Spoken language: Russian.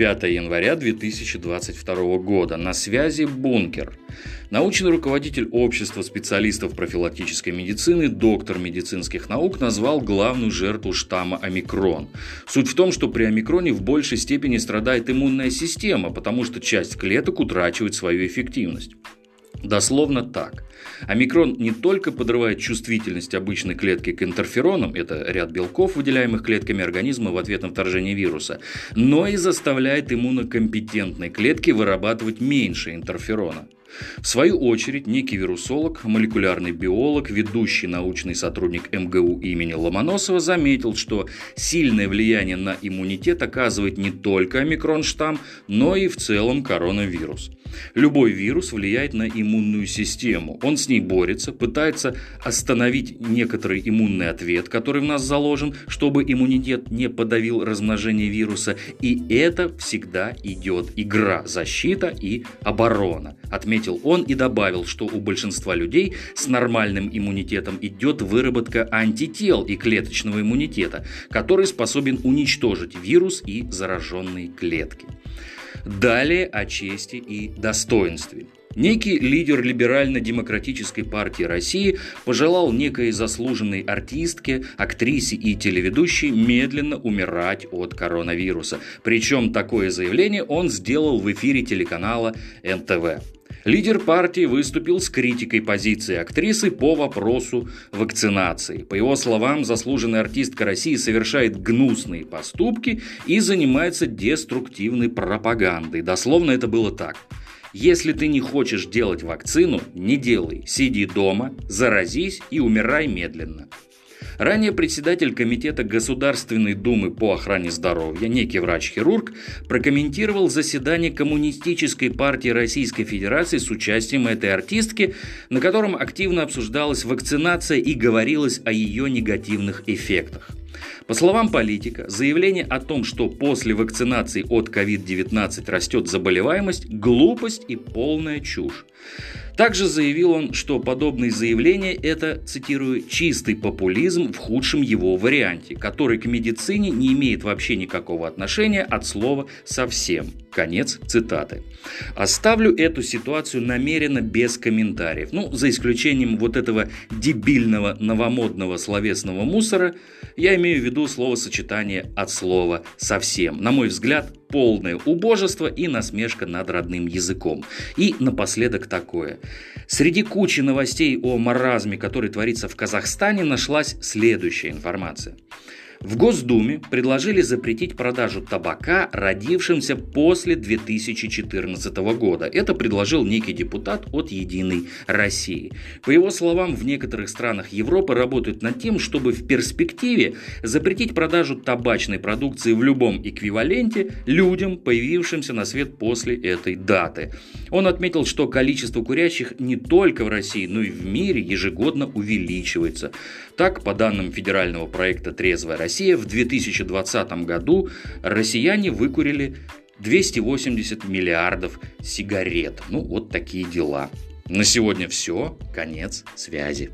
5 января 2022 года. На связи «Бункер». Научный руководитель общества специалистов профилактической медицины, доктор медицинских наук, назвал главную жертву штамма омикрон. Суть в том, что при омикроне в большей степени страдает иммунная система, потому что часть клеток утрачивает свою эффективность. Дословно так. Омикрон не только подрывает чувствительность обычной клетки к интерферонам, это ряд белков, выделяемых клетками организма в ответ на вторжение вируса, но и заставляет иммунокомпетентные клетки вырабатывать меньше интерферона. В свою очередь, некий вирусолог, молекулярный биолог, ведущий научный сотрудник МГУ имени Ломоносова заметил, что сильное влияние на иммунитет оказывает не только омикрон-штамм, но и в целом коронавирус. Любой вирус влияет на иммунную систему. Он с ней борется, пытается остановить некоторый иммунный ответ, который в нас заложен, чтобы иммунитет не подавил размножение вируса. И это всегда идет игра, защита и оборона. Отметил он и добавил, что у большинства людей с нормальным иммунитетом идет выработка антител и клеточного иммунитета, который способен уничтожить вирус и зараженные клетки. Далее о чести и достоинстве. Некий лидер либерально-демократической партии России пожелал некой заслуженной артистке, актрисе и телеведущей медленно умирать от коронавируса. Причем такое заявление он сделал в эфире телеканала НТВ. Лидер партии выступил с критикой позиции актрисы по вопросу вакцинации. По его словам, заслуженная артистка России совершает гнусные поступки и занимается деструктивной пропагандой. Дословно это было так. Если ты не хочешь делать вакцину, не делай. Сиди дома, заразись и умирай медленно. Ранее председатель Комитета Государственной Думы по охране здоровья, некий врач-хирург, прокомментировал заседание Коммунистической партии Российской Федерации с участием этой артистки, на котором активно обсуждалась вакцинация и говорилось о ее негативных эффектах. По словам политика, заявление о том, что после вакцинации от COVID-19 растет заболеваемость – глупость и полная чушь. Также заявил он, что подобные заявления – это, цитирую, «чистый популизм в худшем его варианте, который к медицине не имеет вообще никакого отношения от слова «совсем». Конец цитаты. Оставлю эту ситуацию намеренно без комментариев. Ну, за исключением вот этого дебильного новомодного словесного мусора, я имею в виду словосочетание от слова «совсем». На мой взгляд, полное убожество и насмешка над родным языком. И напоследок такое. Среди кучи новостей о маразме, который творится в Казахстане, нашлась следующая информация. В Госдуме предложили запретить продажу табака родившимся после 2014 года. Это предложил некий депутат от «Единой России». По его словам, в некоторых странах Европы работают над тем, чтобы в перспективе запретить продажу табачной продукции в любом эквиваленте людям, появившимся на свет после этой даты. Он отметил, что количество курящих не только в России, но и в мире ежегодно увеличивается. Так, по данным федерального проекта «Трезвая Россия», в 2020 году россияне выкурили 280 миллиардов сигарет. Ну, вот такие дела. На сегодня все. Конец связи.